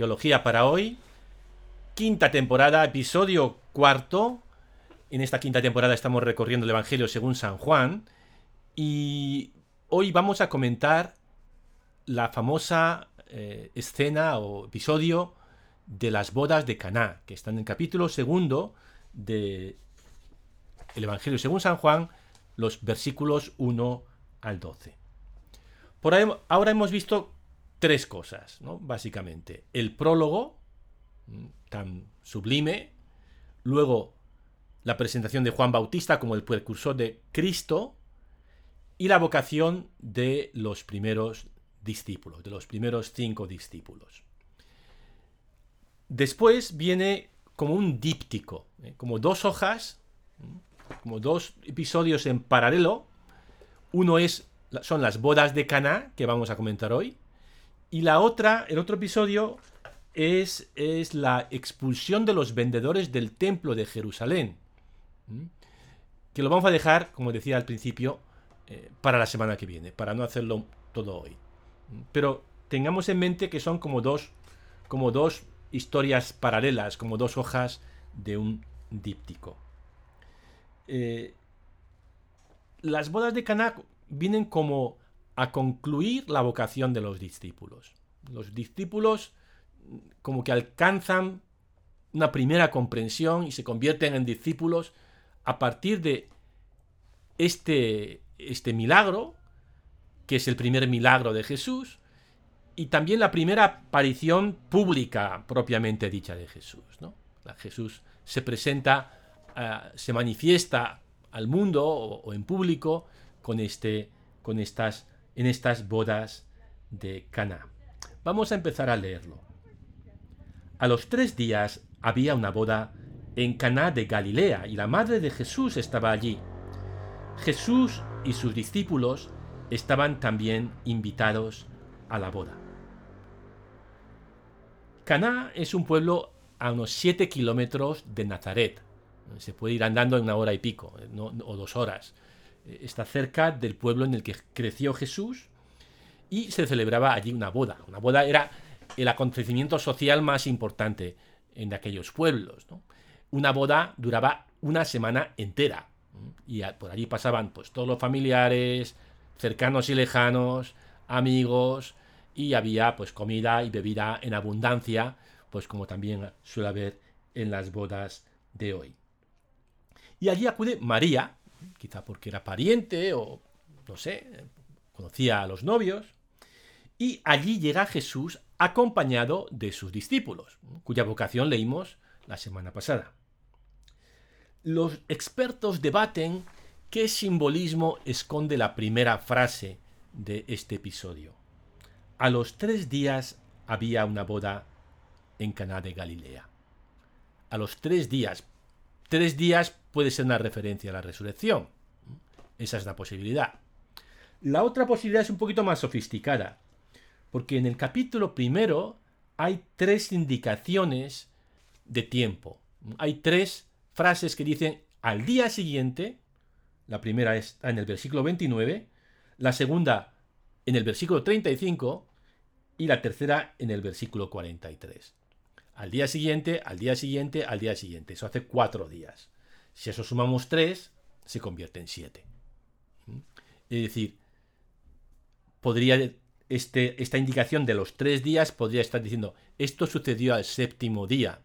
Teología para hoy, quinta temporada, episodio cuarto. En esta quinta temporada estamos recorriendo el Evangelio según San Juan y hoy vamos a comentar la famosa eh, escena o episodio de las bodas de Caná, que están en el capítulo segundo de el Evangelio según San Juan, los versículos 1 al 12. Por ahora hemos visto tres cosas, ¿no? Básicamente. El prólogo, mm, tan sublime, luego la presentación de Juan Bautista como el precursor de Cristo y la vocación de los primeros discípulos, de los primeros cinco discípulos. Después viene como un díptico, ¿eh? como dos hojas, como dos episodios en paralelo. Uno es, son las bodas de Caná, que vamos a comentar hoy, y la otra, el otro episodio, es, es la expulsión de los vendedores del templo de Jerusalén. Que lo vamos a dejar, como decía al principio, eh, para la semana que viene, para no hacerlo todo hoy. Pero tengamos en mente que son como dos, como dos historias paralelas, como dos hojas de un díptico. Eh, las bodas de Caná vienen como a concluir la vocación de los discípulos. Los discípulos como que alcanzan una primera comprensión y se convierten en discípulos a partir de este, este milagro, que es el primer milagro de Jesús, y también la primera aparición pública propiamente dicha de Jesús. ¿no? Jesús se presenta, eh, se manifiesta al mundo o, en público con, este, con estas en estas bodas de Cana. Vamos a empezar a leerlo. A los tres días había una boda en Caná de Galilea y la madre de Jesús estaba allí. Jesús y sus discípulos estaban también invitados a la boda. Caná es un pueblo a unos siete kilómetros de Nazaret. Se puede ir andando en una hora y pico, o dos horas está cerca del pueblo en el que creció Jesús y se celebraba allí una boda. Una boda era el acontecimiento social más importante en aquellos pueblos. Una boda duraba una semana entera y por allí pasaban pues todos los familiares, cercanos y lejanos, amigos y había pues comida y bebida en abundancia, pues como también suele haber en las bodas de hoy. Y allí acude María, quizá porque era pariente o no sé, conocía a los novios, y allí llega Jesús acompañado de sus discípulos, cuya vocación leímos la semana pasada. Los expertos debaten qué simbolismo esconde la primera frase de este episodio. A los tres días había una boda en Caná de Galilea. A los tres días. Tres días puede ser una referencia a la resurrección. Esa es la posibilidad. La otra posibilidad es un poquito más sofisticada, porque en el capítulo primero hay tres indicaciones de tiempo. Hay tres frases que dicen al día siguiente, la primera está en el versículo 29, la segunda en el versículo 35 y la tercera en el versículo 43. Al día siguiente, al día siguiente, al día siguiente. Eso hace cuatro días. Si eso sumamos 3, se convierte en 7. ¿Mm? Es decir, podría este, esta indicación de los tres días podría estar diciendo esto sucedió al séptimo día.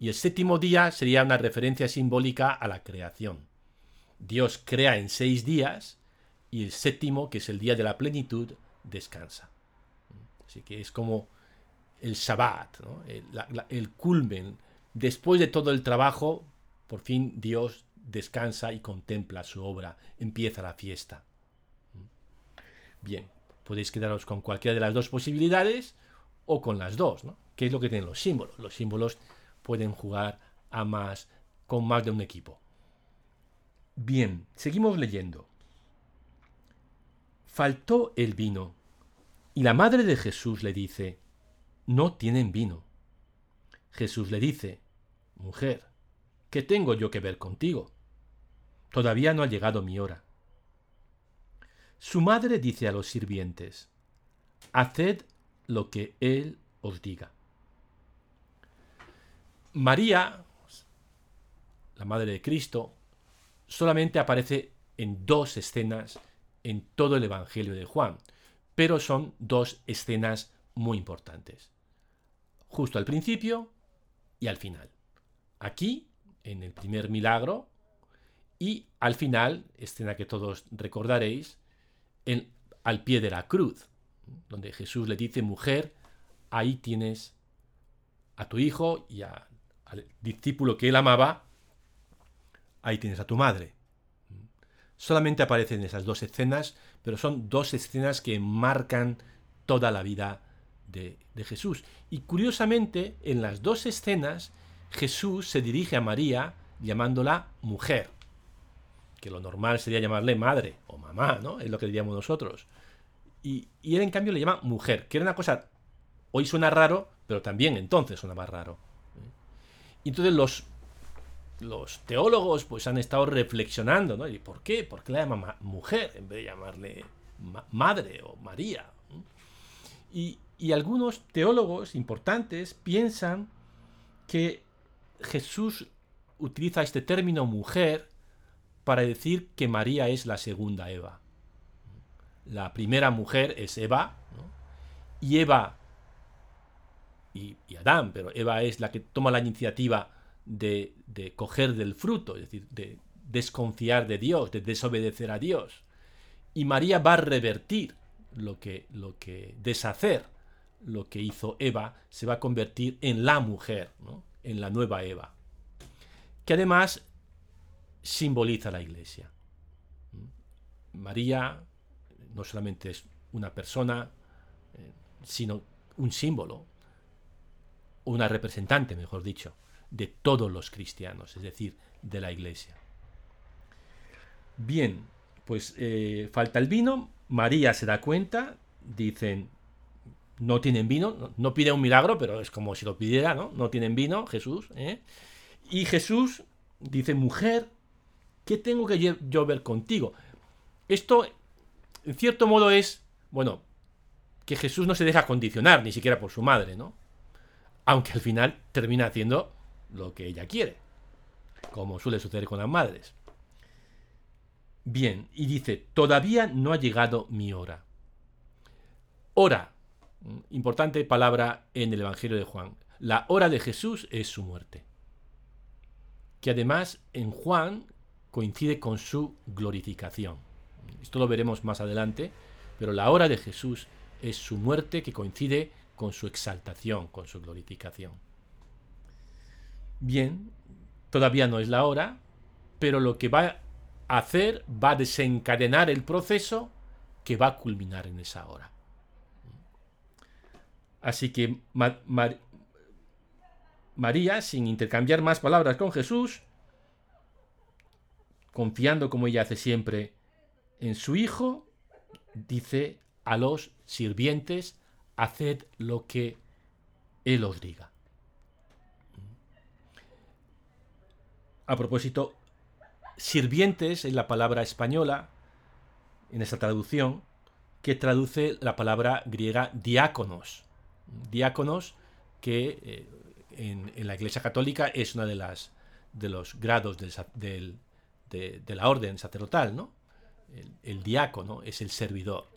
Y el séptimo día sería una referencia simbólica a la creación. Dios crea en seis días y el séptimo, que es el día de la plenitud, descansa. Así que es como el Shabbat, el culmen. Después de todo el trabajo, por fin Dios descansa y contempla su obra, empieza la fiesta. Bien, podéis quedaros con cualquiera de las dos posibilidades o con las dos, ¿no? ¿Qué es lo que tienen los símbolos? Los símbolos pueden jugar a más con más de un equipo. Bien, seguimos leyendo. Faltó el vino y la madre de Jesús le dice, no tienen vino. Jesús le dice, mujer, ¿Qué tengo yo que ver contigo? Todavía no ha llegado mi hora. Su madre dice a los sirvientes, Haced lo que él os diga. María, la Madre de Cristo, solamente aparece en dos escenas en todo el Evangelio de Juan, pero son dos escenas muy importantes. Justo al principio y al final. Aquí, en el primer milagro, y al final, escena que todos recordaréis, al pie de la cruz, donde Jesús le dice, mujer, ahí tienes a tu hijo y al discípulo que él amaba, ahí tienes a tu madre. Solamente aparecen esas dos escenas, pero son dos escenas que marcan toda la vida de, Jesús. Y curiosamente, en las dos escenas, Jesús se dirige a María llamándola mujer, que lo normal sería llamarle madre o mamá, ¿no? Es lo que diríamos nosotros. Y, él en cambio le llama mujer, que era una cosa, hoy suena raro, pero también entonces más raro. Y entonces los, los teólogos pues han estado reflexionando, ¿no? ¿Y por qué? ¿Por qué la llama mujer en vez de llamarle madre o María? Y, y algunos teólogos importantes piensan que Jesús utiliza este término mujer para decir que María es la segunda Eva. La primera mujer es Eva, y Eva y, Adán, pero Eva es la que toma la iniciativa de, de coger del fruto, es decir, de desconfiar de Dios, de desobedecer a Dios. Y María va a revertir lo que, lo que deshacer lo que hizo Eva, se va a convertir en la mujer, en la nueva Eva. Que además simboliza la iglesia. María no solamente es una persona, eh, sino un símbolo, una representante, mejor dicho, de todos los cristianos, es decir, de la iglesia. Bien, pues eh, falta el vino, María se da cuenta, dicen, no tienen vino, no, pide un milagro, pero es como si lo pidiera, ¿no? No tienen vino, Jesús, ¿eh? Y Jesús dice, mujer, ¿qué tengo que yo ver contigo? Esto, en cierto modo, es, bueno, que Jesús no se deja condicionar, ni siquiera por su madre, ¿no? Aunque al final termina haciendo lo que ella quiere, como suele suceder con las madres. Bien, y dice, todavía no ha llegado mi hora. Hora, importante palabra en el Evangelio de Juan. La hora de Jesús es su muerte. Que además en Juan coincide con su glorificación. Esto lo veremos más adelante, pero la hora de Jesús es su muerte que coincide con su exaltación, con su glorificación. Bien, todavía no es la hora, pero lo que va a hacer va a desencadenar el proceso que va a culminar en esa hora. Así que María, sin intercambiar más palabras con Jesús, confiando como ella hace siempre en su Hijo, dice a los sirvientes, haced lo que Él os diga. A propósito, sirvientes es la palabra española, en esa traducción, que traduce la palabra griega diáconos. Diáconos que eh, en, la Iglesia Católica es una de las de los grados de, la orden sacerdotal, ¿no? El, diácono es el servidor.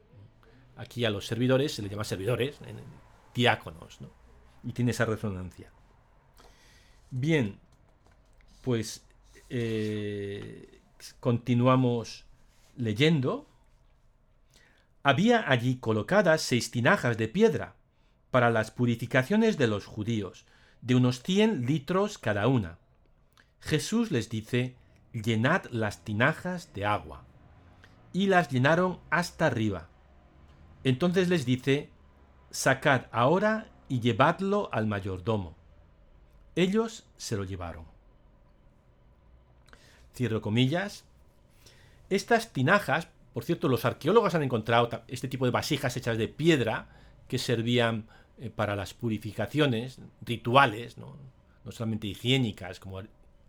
Aquí a los servidores se les llama servidores, diáconos, ¿no? Y tiene esa resonancia. Bien, pues eh, continuamos leyendo. Había allí colocadas seis tinajas de piedra para las purificaciones de los judíos, de unos cien litros cada una. Jesús les dice, llenad las tinajas de agua. Y las llenaron hasta arriba. Entonces les dice, sacad ahora y llevadlo al mayordomo. Ellos se lo llevaron. Cierro comillas. Estas tinajas, por cierto, los arqueólogos han encontrado este tipo de vasijas hechas de piedra que servían eh, para las purificaciones rituales, ¿no? no solamente higiénicas, como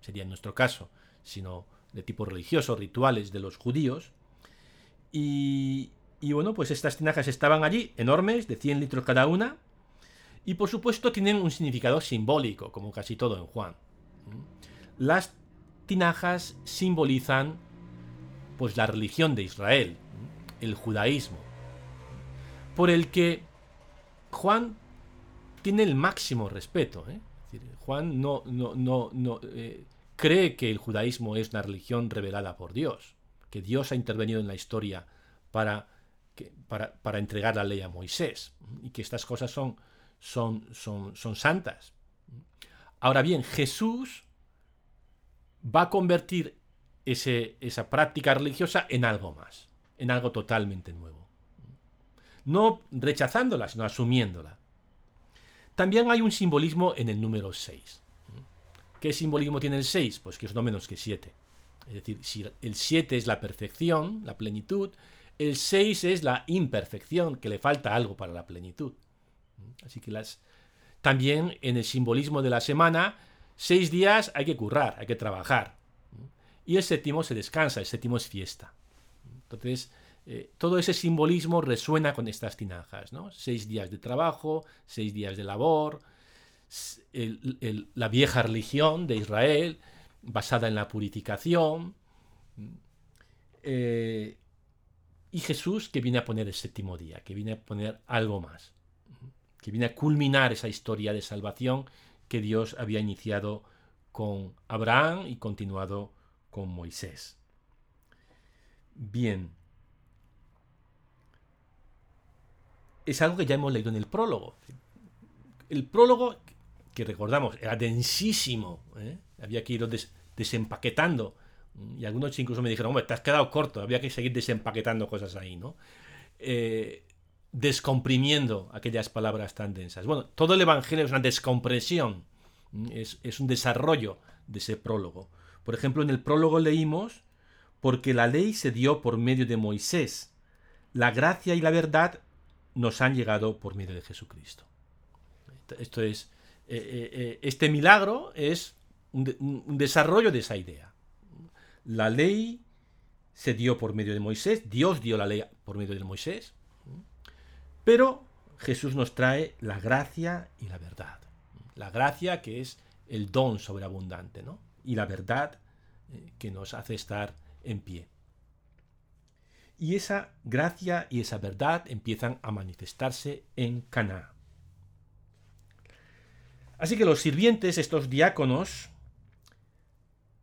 sería en nuestro caso, sino de tipo religioso, rituales de los judíos. Y, bueno, pues estas tinajas estaban allí, enormes, de 100 litros cada una, Y por supuesto tienen un significado simbólico, como casi todo en Juan. Las tinajas simbolizan pues la religión de Israel, el judaísmo, por el que Juan tiene el máximo respeto. ¿eh? Juan no, no, no, eh, cree que el judaísmo es una religión revelada por Dios, que Dios ha intervenido en la historia para, para, para entregar la ley a Moisés y que estas cosas son, son, son, son santas. Ahora bien, Jesús va a convertir ese, esa práctica religiosa en algo más, en algo totalmente nuevo. No rechazándola, sino asumiéndola. También hay un simbolismo en el número 6. ¿Qué simbolismo tiene el 6? Pues que es no menos que 7. Es decir, si el 7 es la perfección, la plenitud, el 6 es la imperfección, que le falta algo para la plenitud. Así que las... También en el simbolismo de la semana, seis días hay que currar, hay que trabajar. Y el séptimo se descansa, el séptimo es fiesta. Entonces, eh, todo ese simbolismo resuena con estas tinajas, ¿no? Seis días de trabajo, seis días de labor, la vieja religión de Israel, basada en la purificación, eh, y Jesús que viene a poner el séptimo día, que viene a poner algo más, que viene a culminar esa historia de salvación que Dios había iniciado con Abraham y continuado con Moisés. Bien, es algo que ya hemos leído en el prólogo. El prólogo, que recordamos, era densísimo, ¿eh? había que ir desempaquetando. Y algunos incluso me dijeron, hombre, te has quedado corto, había que seguir desempaquetando cosas ahí, ¿no? Eh, descomprimiendo aquellas palabras tan densas. Bueno, todo el Evangelio es una descompresión, es, es un desarrollo de ese prólogo. Por ejemplo, en el prólogo leímos, porque la ley se dio por medio de Moisés, la gracia y la verdad nos han llegado por medio de Jesucristo. Esto es, eh, eh, eh, este milagro es un, desarrollo de esa idea. La ley se dio por medio de Moisés, Dios dio la ley por medio de Moisés, pero Jesús nos trae la gracia y la verdad. La gracia que es el don sobreabundante, ¿no? Y la verdad que nos hace estar en pie. Y esa gracia y esa verdad empiezan a manifestarse en Caná. Así que los sirvientes, estos diáconos,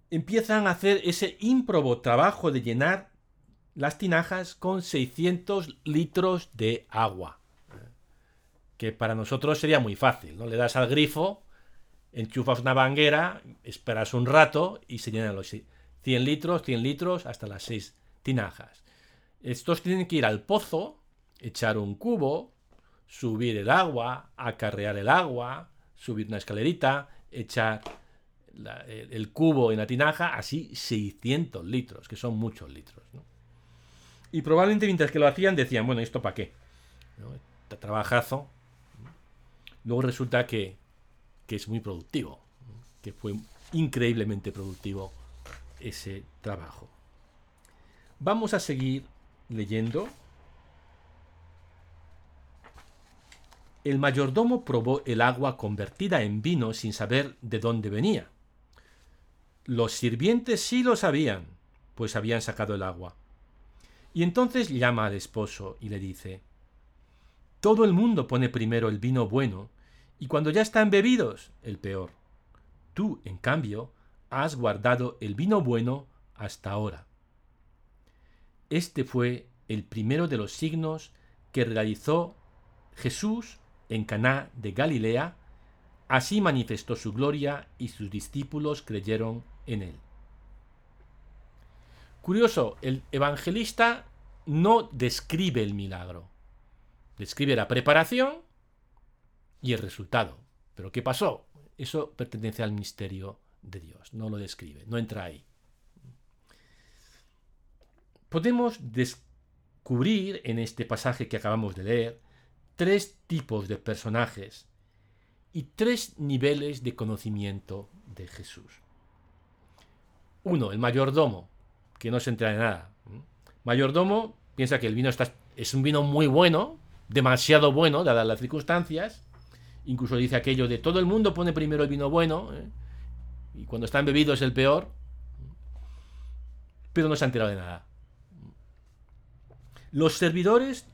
empiezan a hacer ese ímprobo trabajo de llenar las tinajas con 600 litros de agua. Que para nosotros sería muy fácil, ¿no? Le das al grifo, enchufas una banguera, esperas un rato y se llenan los 100 litros, 100 litros, hasta las 6 tinajas. Estos tienen que ir al pozo, echar un cubo, subir el agua, acarrear el agua, subir una escalerita, echar el, cubo en la tinaja, así 600 litros, que son muchos litros. Y probablemente mientras que lo hacían decían, bueno, ¿esto para qué? Este trabajazo. Luego resulta que, que es muy productivo, que fue increíblemente productivo ese trabajo. Vamos a seguir leyendo. El mayordomo probó el agua convertida en vino sin saber de dónde venía. Los sirvientes sí lo sabían, pues habían sacado el agua. Y entonces llama al esposo y le dice, Todo el mundo pone primero el vino bueno, y cuando ya están bebidos, el peor. Tú, en cambio, has guardado el vino bueno hasta ahora. Este fue el primero de los signos que realizó Jesús en Caná de Galilea, así manifestó su gloria y sus discípulos creyeron en él. Curioso, el evangelista no describe el milagro, describe la preparación y el resultado. Pero ¿qué pasó? Eso pertenece al misterio de Dios, no lo describe, no entra ahí podemos descubrir en este pasaje que acabamos de leer tres tipos de personajes y tres niveles de conocimiento de Jesús. Uno, el mayordomo, que no se entera de nada. Mayordomo piensa que el vino está, es un vino muy bueno, demasiado bueno, dadas las circunstancias, Incluso dice aquello de todo el mundo pone primero el vino bueno ¿eh? y cuando está embebido es el peor. Pero no se ha enterado de nada. Los servidores,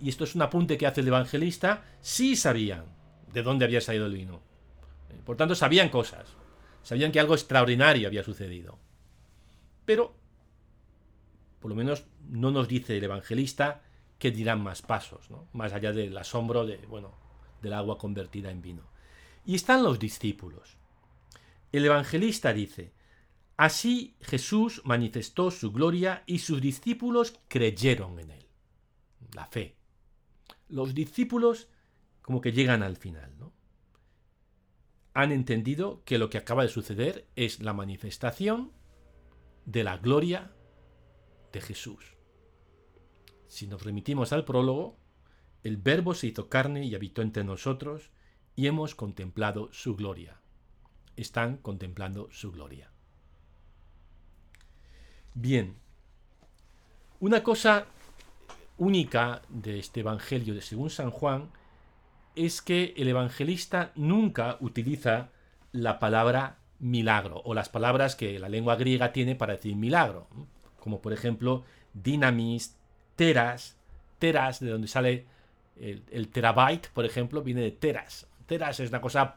y esto es un apunte que hace el evangelista, sí sabían de dónde había salido el vino. Por tanto, sabían cosas. Sabían que algo extraordinario había sucedido. Pero, por lo menos, no nos dice el evangelista que dirán más pasos, ¿no? más allá del asombro de, bueno, del agua convertida en vino. Y están los discípulos. El evangelista dice, así Jesús manifestó su gloria y sus discípulos creyeron en él. La fe. Los discípulos como que llegan al final, ¿no? Han entendido que lo que acaba de suceder es la manifestación de la gloria de Jesús. Si nos remitimos al prólogo, el Verbo se hizo carne y habitó entre nosotros, y hemos contemplado su gloria. Están contemplando su gloria. Bien, una cosa única de este Evangelio de según San Juan es que el evangelista nunca utiliza la palabra milagro o las palabras que la lengua griega tiene para decir milagro, como por ejemplo dinamis, teras, teras, de donde sale el, terabyte, por ejemplo, viene de teras. Teras es una cosa,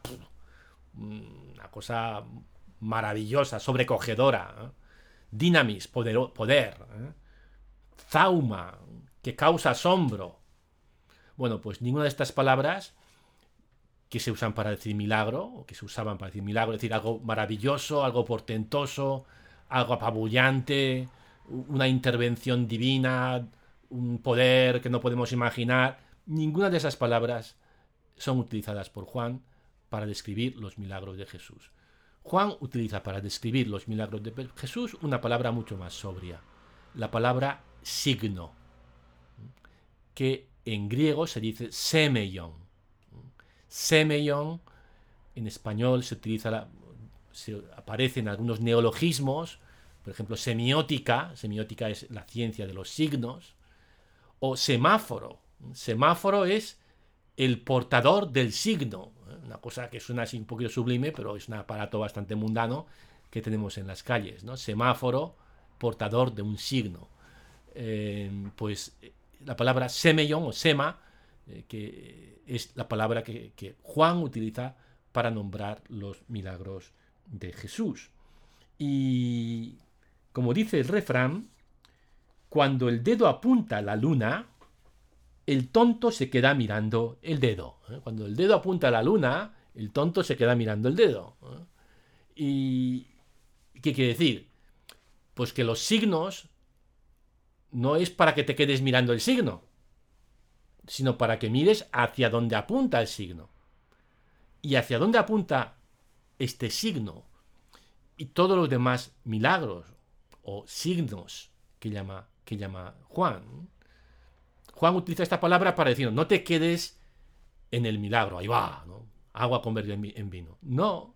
una cosa maravillosa, sobrecogedora. Dinamis, poder, poder. ¿eh? Zauma, que causa asombro. Bueno, pues ninguna de estas palabras que se usan para decir milagro, o que se usaban para decir milagro, es decir, algo maravilloso, algo portentoso, algo apabullante, una intervención divina, un poder que no podemos imaginar, ninguna de esas palabras son utilizadas por Juan para describir los milagros de Jesús. Juan utiliza para describir los milagros de Jesús una palabra mucho más sobria, la palabra signo, que en griego se dice semeion. Semeion en español se utiliza, se aparece en algunos neologismos, por ejemplo, semiótica, semiótica es la ciencia de los signos, o semáforo. Semáforo es el portador del signo. Una cosa que suena así un poquito sublime, pero es un aparato bastante mundano que tenemos en las calles, ¿no? Semáforo, portador de un signo. Eh, pues la palabra semeion o sema, eh, que es la palabra que, Juan utiliza para nombrar los milagros de Jesús. Y como dice el refrán, cuando el dedo apunta a la luna, el tonto se queda mirando el dedo. ¿eh? Cuando el dedo apunta a la luna, el tonto se queda mirando el dedo. ¿eh? ¿Y qué quiere decir? Pues que los signos no es para que te quedes mirando el signo, sino para que mires hacia donde apunta el signo. Y hacia dónde apunta este signo y todos los demás milagros o signos que llama, que llama Juan. Juan utiliza esta palabra para decir, no te quedes en el milagro, ahí va, agua convertida en vino. No,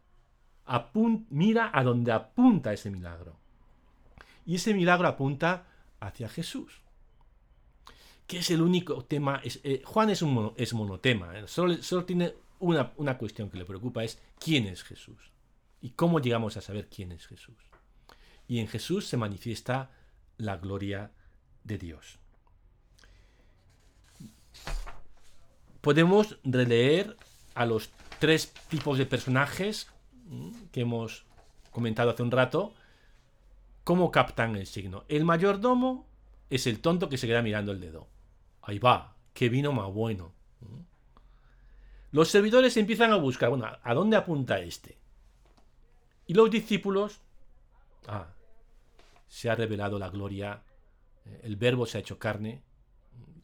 mira a donde apunta ese milagro. Y ese milagro apunta hacia Jesús. Que es el único tema. Eh, Juan es, es monotema. Eh, solo, tiene una, una cuestión que le preocupa: es quién es Jesús. Y cómo llegamos a saber quién es Jesús. Y en Jesús se manifiesta la gloria de Dios. Podemos releer a los tres tipos de personajes mm, que hemos comentado hace un rato ¿Cómo captan el signo? El mayordomo es el tonto que se queda mirando el dedo. Ahí va, qué vino más bueno. ¿Mm? Los servidores empiezan a buscar, bueno, ¿a dónde apunta este? Y los discípulos, ah, se ha revelado la gloria, eh, el verbo se ha hecho carne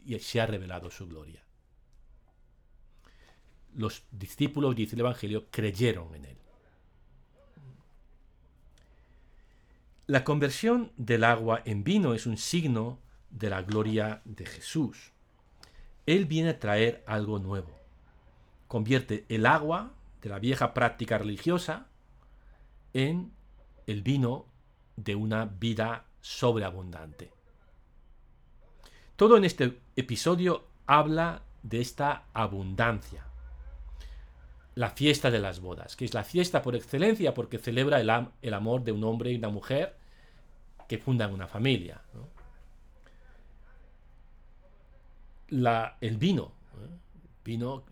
y se ha revelado su gloria. Los discípulos, dice el Evangelio, creyeron en él. La conversión del agua en vino es un signo de la gloria de Jesús. Él viene a traer algo nuevo. Convierte el agua de la vieja práctica religiosa en el vino de una vida sobreabundante. Todo en este episodio habla de esta abundancia. la fiesta de las bodas, que es la fiesta por excelencia porque celebra el, amor de un hombre y una mujer que fundan una familia. El vino, vino,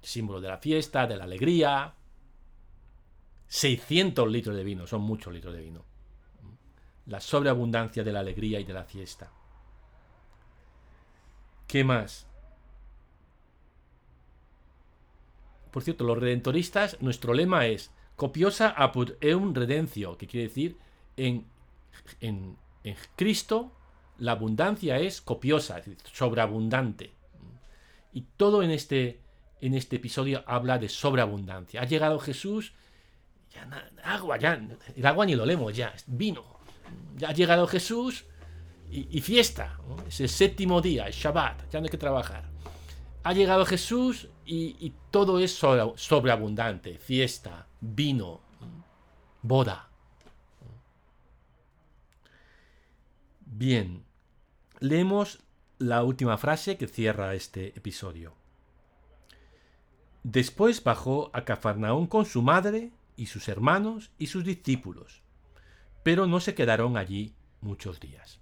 símbolo de la fiesta, de la alegría. 600 litros de vino, son muchos litros de vino. La sobreabundancia de la alegría y de la fiesta. ¿Qué más? Por cierto, los redentoristas, nuestro lema es copiosa apud eum redencio, que quiere decir en, en, Cristo la abundancia es copiosa, es decir, sobreabundante. Y todo en este, en este episodio habla de sobreabundancia. Ha llegado Jesús, ya agua, ya, el agua ni lo leemos ya, vino. Ya ha llegado Jesús y, fiesta. Es el séptimo día, es Shabbat, ya no hay que trabajar ha llegado Jesús y, todo es sobreabundante, fiesta, vino, boda. Bien, leemos la última frase que cierra este episodio. Después bajó a Cafarnaón con su madre y sus hermanos y sus discípulos, pero no se quedaron allí muchos días.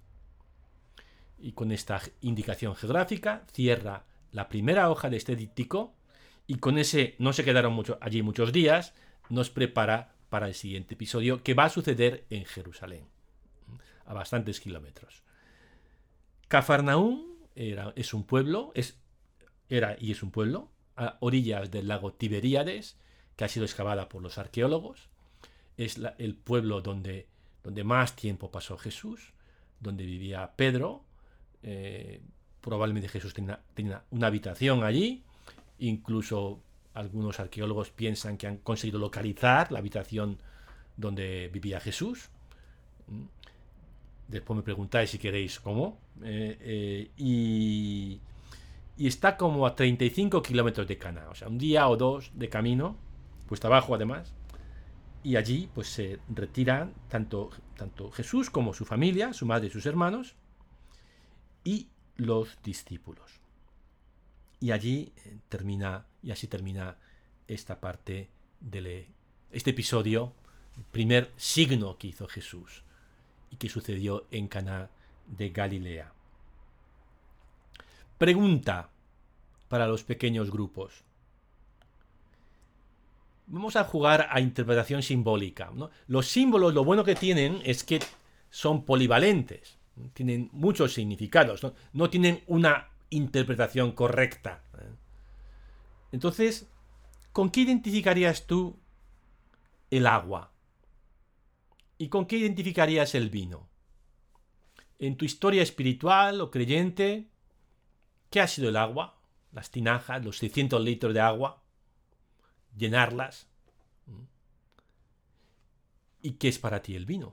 Y con esta indicación geográfica cierra la primera hoja de este díptico y con ese no se quedaron mucho, allí muchos días, nos prepara para el siguiente episodio que va a suceder en Jerusalén, a bastantes kilómetros. Cafarnaún era, es un pueblo, es, era y es un pueblo, a orillas del lago Tiberíades, que ha sido excavada por los arqueólogos. Es el pueblo donde, donde más tiempo pasó Jesús, donde vivía Pedro, eh, probablemente Jesús tenía, una habitación allí, incluso algunos arqueólogos piensan que han conseguido localizar la habitación donde vivía Jesús. Después me preguntáis si queréis cómo. Eh, eh, y, está como a 35 kilómetros de Cana, o sea, un día o dos de camino, pues abajo además. Y allí pues se retiran tanto, tanto Jesús como su familia, su madre y sus hermanos. Y los discípulos. Y allí eh, termina, y así termina esta parte de este episodio, el primer signo que hizo Jesús y que sucedió en Cana de Galilea. Pregunta para los pequeños grupos. Vamos a jugar a interpretación simbólica. Los símbolos, lo bueno que tienen es que son polivalentes tienen muchos significados, no, tienen una interpretación correcta. ¿eh? Entonces, ¿con qué identificarías tú el agua? ¿Y con qué identificarías el vino? En tu historia espiritual o creyente, ¿qué ha sido el agua? Las tinajas, los 600 litros de agua, llenarlas. ¿Y qué es para ti el vino?